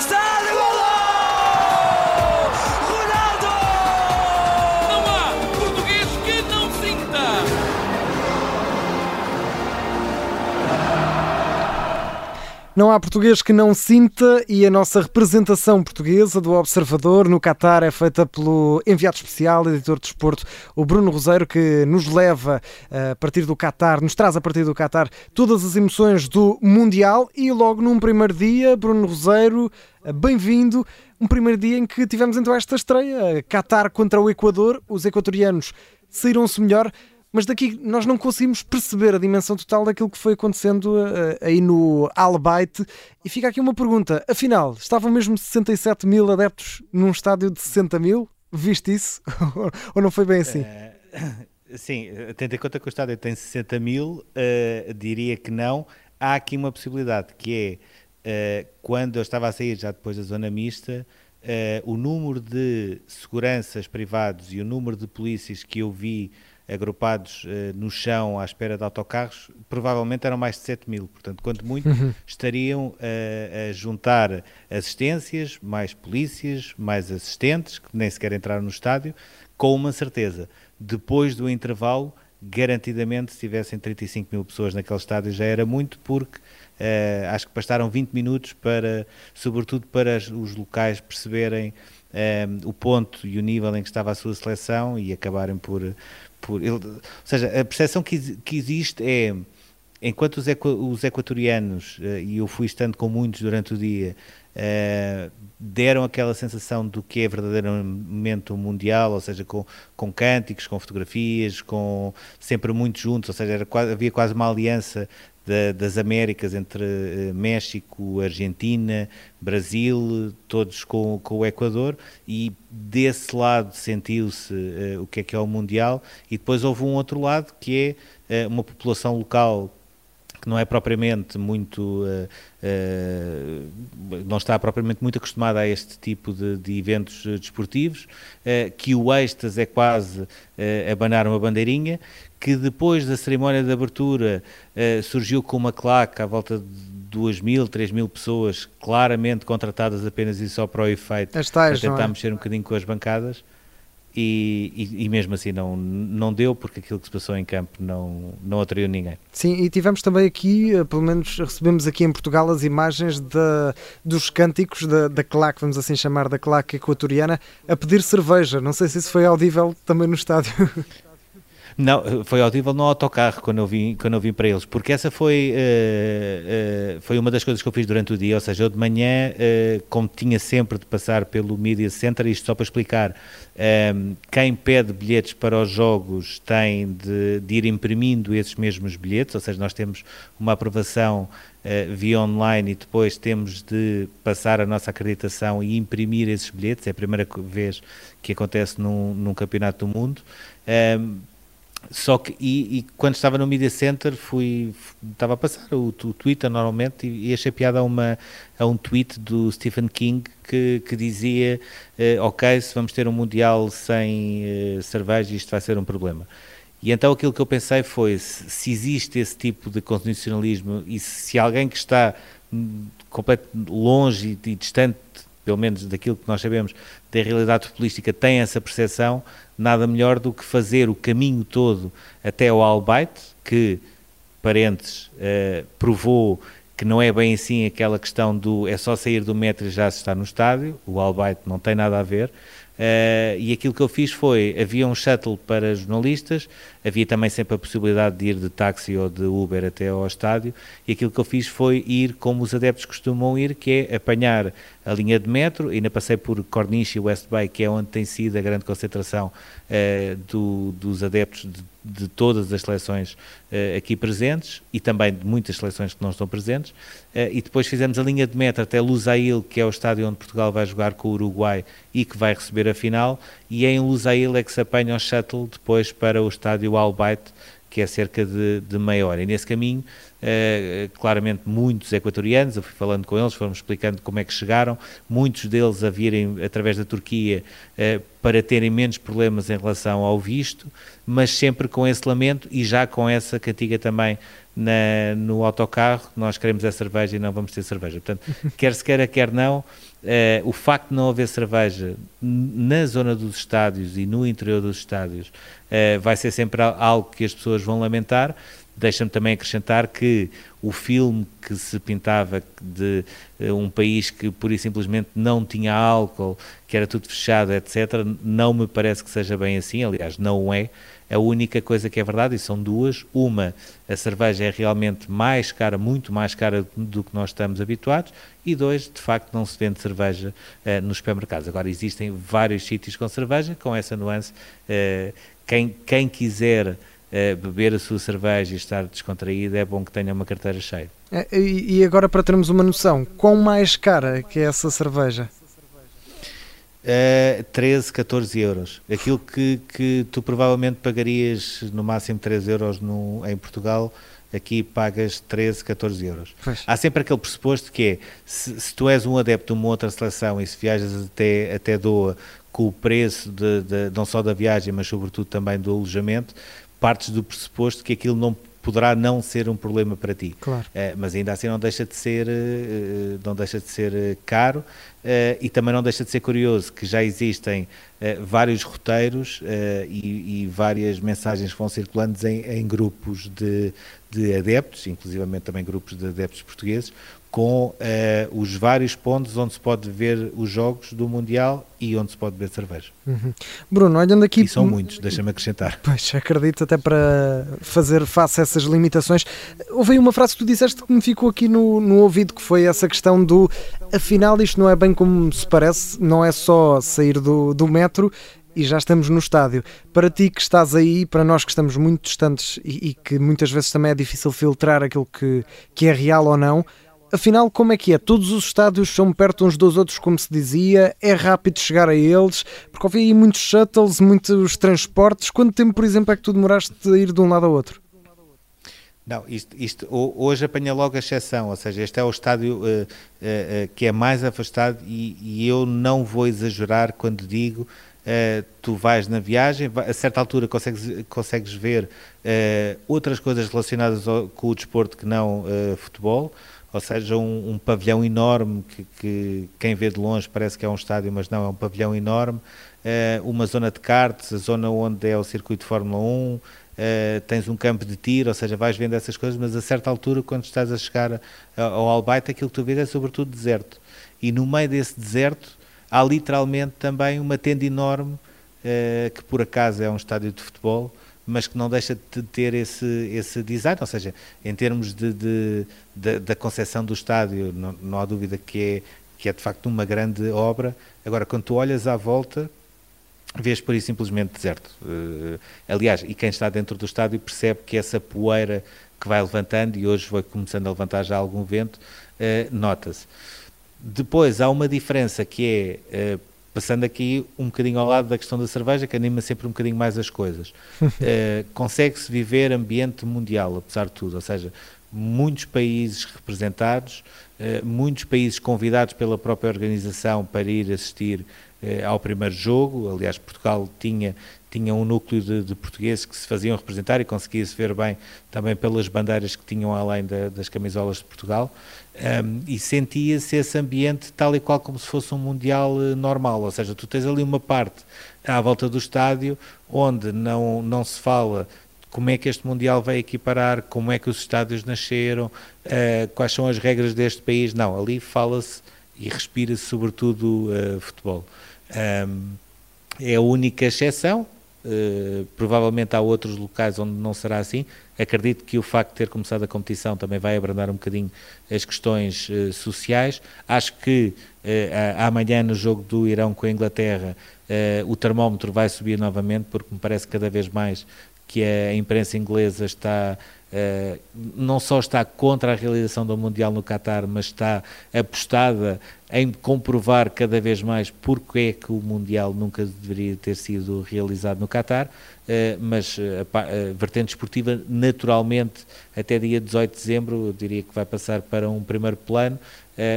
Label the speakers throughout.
Speaker 1: estádio!
Speaker 2: Não há português que não sinta
Speaker 3: e a nossa representação portuguesa do Observador no Qatar é feita pelo enviado especial, editor de desporto, o Bruno Roseiro, que nos leva a partir do Qatar, nos traz a partir do Qatar todas as emoções do Mundial e logo num primeiro dia, Bruno Roseiro, bem-vindo. Um primeiro dia em que tivemos então esta estreia, Qatar contra o Equador, os equatorianos saíram-se melhor mas daqui nós não conseguimos perceber a dimensão total daquilo que foi acontecendo uh, aí no Albaite. E fica aqui uma pergunta: afinal, estavam mesmo 67 mil adeptos num estádio de 60 mil? Viste isso? Ou não foi bem assim?
Speaker 4: Uh, sim, tendo em conta que o estádio tem 60 mil, uh, diria que não. Há aqui uma possibilidade que é quando eu estava a sair já depois da zona mista. o número de seguranças privados e o número de polícias que eu vi agrupados uh, no chão à espera de autocarros, provavelmente eram mais de 7 mil. Portanto, quanto muito, uhum. estariam uh, a juntar assistências, mais polícias, mais assistentes, que nem sequer entraram no estádio, com uma certeza. Depois do intervalo, garantidamente, se tivessem 35 mil pessoas naquele estádio, já era muito, porque uh, acho que bastaram 20 minutos para, sobretudo para os locais perceberem o ponto e o nível em que estava a sua seleção e acabarem por, por ele, ou seja, a percepção que, que existe é enquanto os, equa, os equatorianos, uh, e eu fui estando com muitos durante o dia, uh, deram aquela sensação do que é verdadeiramente um mundial, ou seja, com, com cânticos, com fotografias, com sempre muito juntos, ou seja, quase, havia quase uma aliança da, das Américas entre uh, México, Argentina, Brasil, todos com, com o Equador, e desse lado sentiu-se uh, o que é que é o Mundial, e depois houve um outro lado que é uma população local que não é propriamente muito uh, uh, não está propriamente muito acostumada a este tipo de, de eventos desportivos uh, que o êxtase é quase abanar uma bandeirinha que depois da cerimónia de abertura surgiu com uma claque à volta de 2 mil, 3 mil pessoas claramente contratadas apenas e só para o efeito,
Speaker 3: As tais,
Speaker 4: para tentar
Speaker 3: é?
Speaker 4: mexer um bocadinho com as bancadas. E, e, mesmo assim não, não deu porque aquilo que se passou em campo não, não atraiu ninguém.
Speaker 3: Sim, e tivemos também aqui, eh, pelo menos recebemos aqui em Portugal as imagens dos cânticos da, da claque, vamos assim chamar, da claque equatoriana, a pedir cerveja. Não sei se isso foi audível também no estádio.
Speaker 4: Não, foi audível no autocarro quando eu vim, quando eu vim para eles, porque essa foi, uh, uh, foi uma das coisas que eu fiz durante o dia, ou seja, eu de manhã, uh, como tinha sempre de passar pelo Media Center, isto só para explicar, quem pede bilhetes para os jogos tem de, de, ir imprimindo esses mesmos bilhetes, ou seja, nós temos uma aprovação via online e depois temos de passar a nossa acreditação e imprimir esses bilhetes, é a primeira vez que acontece num, num campeonato do mundo. Só que, e, e, quando estava no Media Center, fui, estava a passar o, o Twitter normalmente e, e achei piada a, uma, a um tweet do Stephen King que, que dizia: uh, Ok, se vamos ter um Mundial sem uh, cerveja, isto vai ser um problema. E então aquilo que eu pensei foi: se, se existe esse tipo de condicionalismo e se alguém que está hum, completamente longe e distante pelo menos daquilo que nós sabemos da realidade futbolística, tem essa percepção, nada melhor do que fazer o caminho todo até ao Albaite, que, parentes, uh, provou que não é bem assim aquela questão do é só sair do metro e já se está no estádio, o Albaite não tem nada a ver, Uh, e aquilo que eu fiz foi, havia um shuttle para jornalistas, havia também sempre a possibilidade de ir de táxi ou de Uber até ao estádio, e aquilo que eu fiz foi ir como os adeptos costumam ir, que é apanhar a linha de metro, ainda passei por Corniche e West Bay, que é onde tem sido a grande concentração uh, do, dos adeptos de, de, todas as seleções uh, aqui presentes, e também de muitas seleções que não estão presentes, e depois fizemos a linha de metro até Lusail, que é o estádio onde Portugal vai jogar com o Uruguai e que vai receber a final, e é em Lusail é que se apanha o shuttle depois para o estádio Albaite, que é cerca de, de meia hora. E nesse caminho, uh, claramente muitos equatorianos, eu fui falando com eles, foram explicando como é que chegaram, muitos deles a virem através da Turquia uh, para terem menos problemas em relação ao visto, mas sempre com esse lamento e já com essa cantiga também na, no autocarro, nós queremos a cerveja e não vamos ter cerveja. Portanto, quer se queira, quer não, Uh, o facto de não haver cerveja na zona dos estádios e no interior dos estádios uh, vai ser sempre algo que as pessoas vão lamentar. Deixa-me também acrescentar que o filme que se pintava de uh, um país que pura e simplesmente não tinha álcool, que era tudo fechado, etc., não me parece que seja bem assim. Aliás, não é. A única coisa que é verdade, e são duas, uma, a cerveja é realmente mais cara, muito mais cara do que nós estamos habituados, e dois, de facto não se vende cerveja uh, nos supermercados. Agora existem vários sítios com cerveja, com essa nuance, uh, quem, quem quiser uh, beber a sua cerveja e estar descontraído, é bom que tenha uma carteira cheia.
Speaker 3: É, e agora para termos uma noção, quão mais cara que é essa cerveja?
Speaker 4: Uh, 13, 14 euros. Aquilo que, que tu provavelmente pagarias no máximo 3 euros no, em Portugal, aqui pagas 13, 14 euros. Pois. Há sempre aquele pressuposto que é, se, se, tu és um adepto de uma outra seleção e se viajas até, até Doa com o preço de, de, não só da viagem, mas sobretudo também do alojamento, partes do pressuposto que aquilo não poderá não ser um problema para ti.
Speaker 3: Claro.
Speaker 4: Uh, mas ainda assim não deixa de ser, uh, não deixa de ser caro e também não deixa de ser curioso que já existem vários roteiros e, e, várias mensagens que vão circulando em, em grupos de, de adeptos, inclusivamente também grupos de adeptos portugueses, com uh, os vários pontos onde se pode ver os jogos do Mundial e onde se pode beber cerveja.
Speaker 3: Uhum. Bruno, olhando aqui.
Speaker 4: E são muitos, deixa-me acrescentar.
Speaker 3: Pois, acredito, até para fazer face a essas limitações. Houve aí uma frase que tu disseste que me ficou aqui no, no ouvido, que foi essa questão do afinal, isto não é bem como se parece, não é só sair do, do metro e já estamos no estádio. Para ti que estás aí, para nós que estamos muito distantes e, e que muitas vezes também é difícil filtrar aquilo que, que é real ou não Afinal, como é que é? Todos os estádios são perto uns dos outros, como se dizia, é rápido chegar a eles, porque houve aí muitos shuttles, muitos transportes. Quanto tempo, por exemplo, é que tu demoraste a ir de um lado ao outro?
Speaker 4: Não, isto, isto hoje apanha logo a exceção, ou seja, este é o estádio uh, uh, uh, que é mais afastado e, e, eu não vou exagerar quando digo tu vais na viagem, a certa altura consegues, consegues ver outras coisas relacionadas ao, com o desporto que não futebol, ou seja, um, um pavilhão enorme que, que, quem vê de longe parece que é um estádio, mas não, é um pavilhão enorme, uh, uma zona de karts, a zona onde é o circuito de Fórmula 1, uh, eh, tens um campo de tiro, ou seja, vais vendo essas coisas, mas a certa altura, quando estás a chegar ao Albaite, aquilo que tu vês é sobretudo deserto. E no meio desse deserto há literalmente também uma tenda enorme, uh, que por acaso é um estádio de futebol, mas que não deixa de ter esse, esse design, ou seja, em termos de, de, de da concepção do estádio, não, não, há dúvida que é, que é de facto uma grande obra. Agora, quando tu olhas à volta, vês por aí simplesmente deserto. Uh, aliás, e quem está dentro do estádio percebe que essa poeira que vai levantando, e hoje vai começando a levantar já algum vento, uh, nota-se. Depois há uma diferença que é, uh, passando aqui um bocadinho ao lado da questão da cerveja, que anima sempre um bocadinho mais as coisas. uh, Consegue-se viver ambiente mundial, apesar de tudo, ou seja, muitos países representados, uh, muitos países convidados pela própria organização para ir assistir uh, ao primeiro jogo. Aliás, Portugal tinha, tinha um núcleo de, de portugueses que se faziam representar e conseguia-se ver bem também pelas bandeiras que tinham além da, das camisolas de Portugal. Um, e sentia-se esse ambiente tal e qual como se fosse um Mundial uh, normal, ou seja, tu tens ali uma parte à volta do estádio onde não, não se fala como é que este Mundial vai equiparar, como é que os estádios nasceram, uh, quais são as regras deste país, não, ali fala-se e respira-se sobretudo uh, futebol. Um, é a única exceção, Uh, provavelmente há outros locais onde não será assim. Acredito que o facto de ter começado a competição também vai abrandar um bocadinho as questões uh, sociais. Acho que uh, amanhã, no jogo do Irão com a Inglaterra, o termómetro vai subir novamente, porque me parece cada vez mais que a imprensa inglesa está Uh, não só está contra a realização do Mundial no Qatar, mas está apostada em comprovar cada vez mais porque é que o Mundial nunca deveria ter sido realizado no Qatar, uh, mas a, a, vertente esportiva naturalmente até dia 18 de dezembro eu diria que vai passar para um primeiro plano,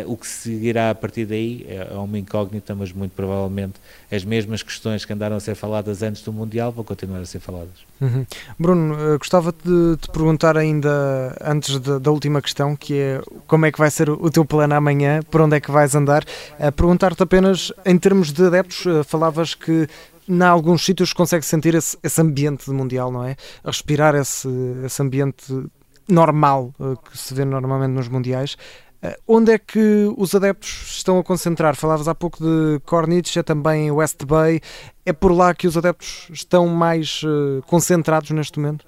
Speaker 4: o que seguirá a partir daí é, é uma incógnita, mas muito provavelmente as mesmas questões que andaram a ser faladas antes do Mundial vão continuar a ser faladas.
Speaker 3: Uhum. Bruno, uh, gostava de te perguntar ainda, antes de, da última questão, que é como é que vai ser o teu plano amanhã, por onde é que vais andar? Uh, Perguntar-te apenas, em termos de adeptos, falavas que em alguns sítios consegue sentir esse, esse, ambiente de Mundial, não é? Respirar esse, esse ambiente normal que se vê normalmente nos Mundiais. Uh, onde é que os adeptos estão a concentrar? Falavas há pouco de Corniche, é também West Bay. É por lá que os adeptos estão mais uh, concentrados neste momento?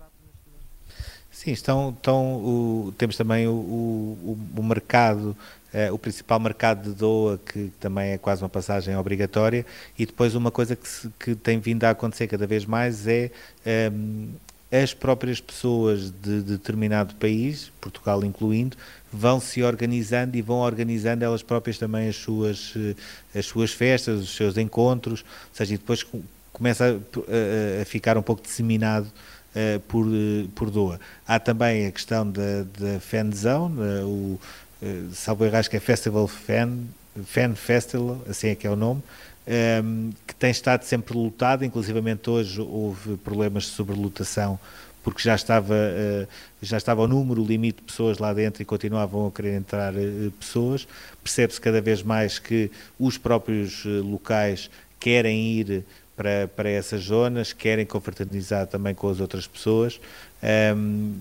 Speaker 4: Sim, estão, estão o, temos também o, o, o mercado Uh, o principal mercado de doa, que também é quase uma passagem obrigatória, e depois uma coisa que, se, que tem vindo a acontecer cada vez mais é ehm, as próprias pessoas de determinado país, Portugal incluindo, vão se organizando e vão organizando elas próprias também as suas, eh, as suas festas, os seus encontros, ou seja, e depois começa a, a ficar um pouco disseminado uh, por, uh, por doa. Há também a questão da, da fan zone, uh, o, uh, salvo acho que é Festival Fan, Fan Festival, assim é que é o nome, um, ehm, que tem estado sempre lotado, inclusivamente hoje houve problemas de sobrelotação porque já estava, uh, já estava o número limite de pessoas lá dentro e continuavam a querer entrar uh, pessoas. Percebe-se cada vez mais que os próprios uh, locais querem ir para, para essas zonas, querem confraternizar também com as outras pessoas. Um,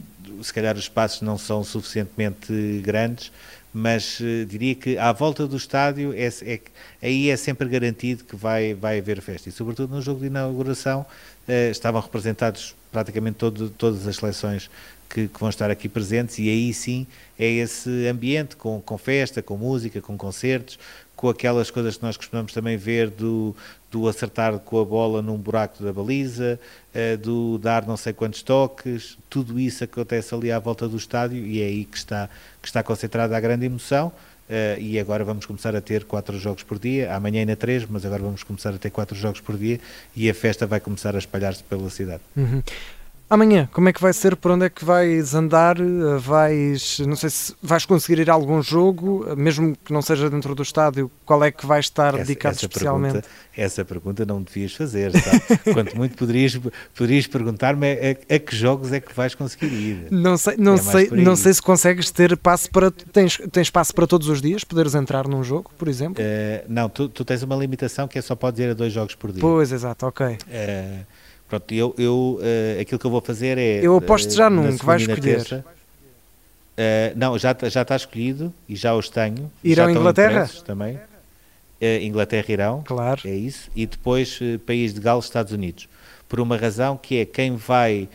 Speaker 4: se calhar os espaços não são suficientemente grandes, mas uh, diria que à volta do estádio é, é, aí é sempre garantido que vai, vai haver festa. E sobretudo no jogo de inauguração uh, estavam representados praticamente todo, todas as seleções que, que, vão estar aqui presentes e aí sim é esse ambiente com, com festa, com música, com concertos, com aquelas coisas que nós costumamos também ver do, do acertar com a bola num buraco da baliza, uh, do dar não sei quantos toques, tudo isso acontece ali à volta do estádio e é aí que está, que está concentrada a grande emoção. Uh, e agora vamos começar a ter quatro jogos por dia, amanhã ainda três, mas agora vamos começar a ter quatro jogos por dia e a festa vai começar a espalhar-se pela cidade.
Speaker 3: Uhum. Amanhã, como é que vai ser? Por onde é que vais andar? Vais, não sei se vais conseguir ir a algum jogo, mesmo que não seja dentro do estádio, qual é que vai estar essa, dedicado essa especialmente?
Speaker 4: Pergunta, essa pergunta não devias fazer, tá? Quanto muito poderias, poderias perguntar-me a, a, que jogos é que vais conseguir ir.
Speaker 3: Não sei, não, é sei, não sei se consegues ter passo para. Tens, tens espaço para todos os dias, poderes entrar num jogo, por exemplo? Uh,
Speaker 4: não, tu, tu, tens uma limitação que é só podes ir a dois jogos por dia.
Speaker 3: Pois, exato, ok.
Speaker 4: Uh, Pronto, eu, eu uh, aquilo que eu vou fazer é.
Speaker 3: Eu aposto uh, já num que vais escolher. Terça,
Speaker 4: uh, não, já, já está escolhido e já os tenho.
Speaker 3: Irão Inglaterra?
Speaker 4: Também. Inglaterra irão.
Speaker 3: Claro.
Speaker 4: É isso. E depois país de Gales, Estados Unidos. Por uma razão que é quem vai.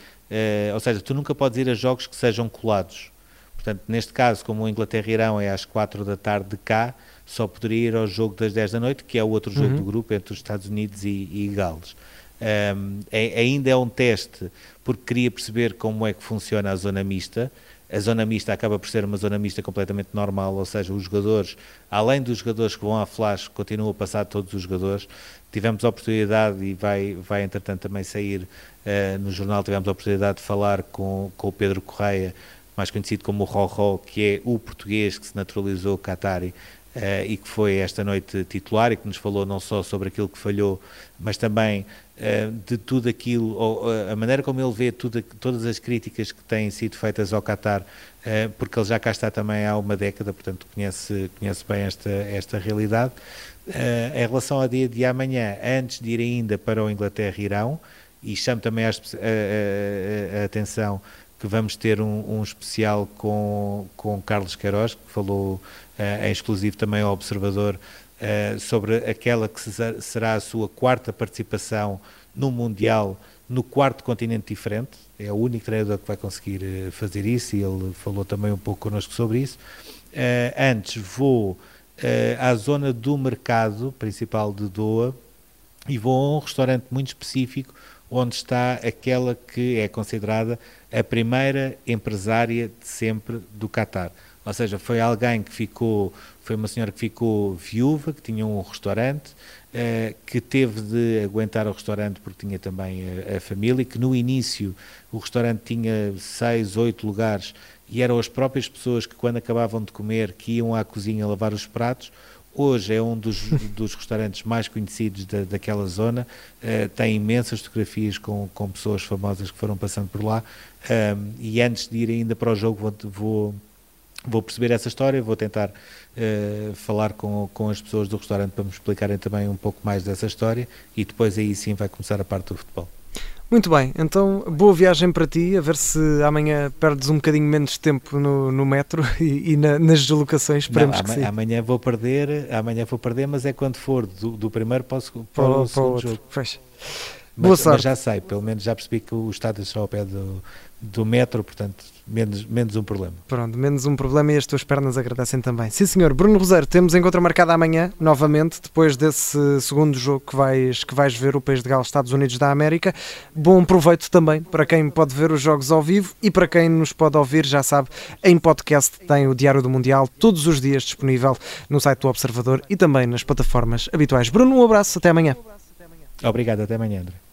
Speaker 4: ou seja, tu nunca podes ir a jogos que sejam colados. Portanto, neste caso, como o Inglaterra-Irão é às 4 da tarde de cá, só poderia ir ao jogo das 10 da noite, que é o outro jogo uhum. do grupo entre os Estados Unidos e, e Gales. Um, é, ainda é um teste porque queria perceber como é que funciona a zona mista. A zona mista acaba por ser uma zona mista completamente normal, ou seja, os jogadores, além dos jogadores que vão à flash, continuam a passar todos os jogadores. Tivemos a oportunidade, e vai, vai entretanto também sair uh, no jornal, tivemos a oportunidade de falar com, com o Pedro Correia, mais conhecido como o Roró, que é o português que se naturalizou Qatari uh, e que foi esta noite titular e que nos falou não só sobre aquilo que falhou, mas também uh, de tudo aquilo, ou, uh, a maneira como ele vê tudo, todas as críticas que têm sido feitas ao Qatar, porque ele já cá está também há uma década, portanto conhece, conhece bem esta, esta realidade. em relação ao dia de amanhã, antes de ir ainda para o Inglaterra-Irão, e chamo também a, a, a, a atenção que vamos ter um, um, especial com, com Carlos Queiroz, que falou uh, em exclusivo também ao Observador, uh, sobre aquela que será a sua quarta participação no Mundial, no quarto continente diferente. É o único treinador que vai conseguir uh, fazer isso e ele falou também um pouco connosco sobre isso. antes, vou à zona do mercado principal de Doha e vou a um restaurante muito específico onde está aquela que é considerada a primeira empresária de sempre do Qatar. Ou seja, foi alguém que ficou, foi uma senhora que ficou viúva, que tinha um restaurante, uh, que teve de aguentar o restaurante porque tinha também a, a família, que no início o restaurante tinha seis, oito lugares e eram as próprias pessoas que, quando acabavam de comer, que iam à cozinha lavar os pratos. Hoje é um dos, dos restaurantes mais conhecidos da, daquela zona, uh, tem imensas fotografias com, com pessoas famosas que foram passando por lá. Um, e antes de ir ainda para o jogo, vou, vou, vou perceber essa história, vou tentar uh, falar com, com as pessoas do restaurante para me explicarem também um pouco mais dessa história e depois aí sim vai começar a parte do futebol.
Speaker 3: Muito bem, então boa viagem para ti, a ver se amanhã perdes um bocadinho menos tempo no, no metro e, e na, nas deslocações, esperemos
Speaker 4: Não,
Speaker 3: que
Speaker 4: amanhã,
Speaker 3: sim.
Speaker 4: Amanhã vou perder, amanhã vou perder, mas é quando for do, do primeiro para o, para
Speaker 3: Para,
Speaker 4: o
Speaker 3: para outro.
Speaker 4: jogo.
Speaker 3: Fecha.
Speaker 4: Mas,
Speaker 3: Boa
Speaker 4: mas
Speaker 3: sorte.
Speaker 4: já sei, pelo menos já percebi que o estádio está ao pé do, do metro, portanto, menos, menos um problema.
Speaker 3: Pronto, menos um problema e as tuas pernas agradecem também. Sim, senhor. Bruno Rosário, temos encontro marcado amanhã, novamente, depois desse segundo jogo que vais, que vais ver, o País de Gales, Estados Unidos da América. Bom proveito também para quem pode ver os jogos ao vivo e para quem nos pode ouvir, já sabe, em podcast tem o Diário do Mundial todos os dias disponível no site do Observador e também nas plataformas habituais. Bruno, um abraço, até amanhã.
Speaker 4: Obrigado, até amanhã, André.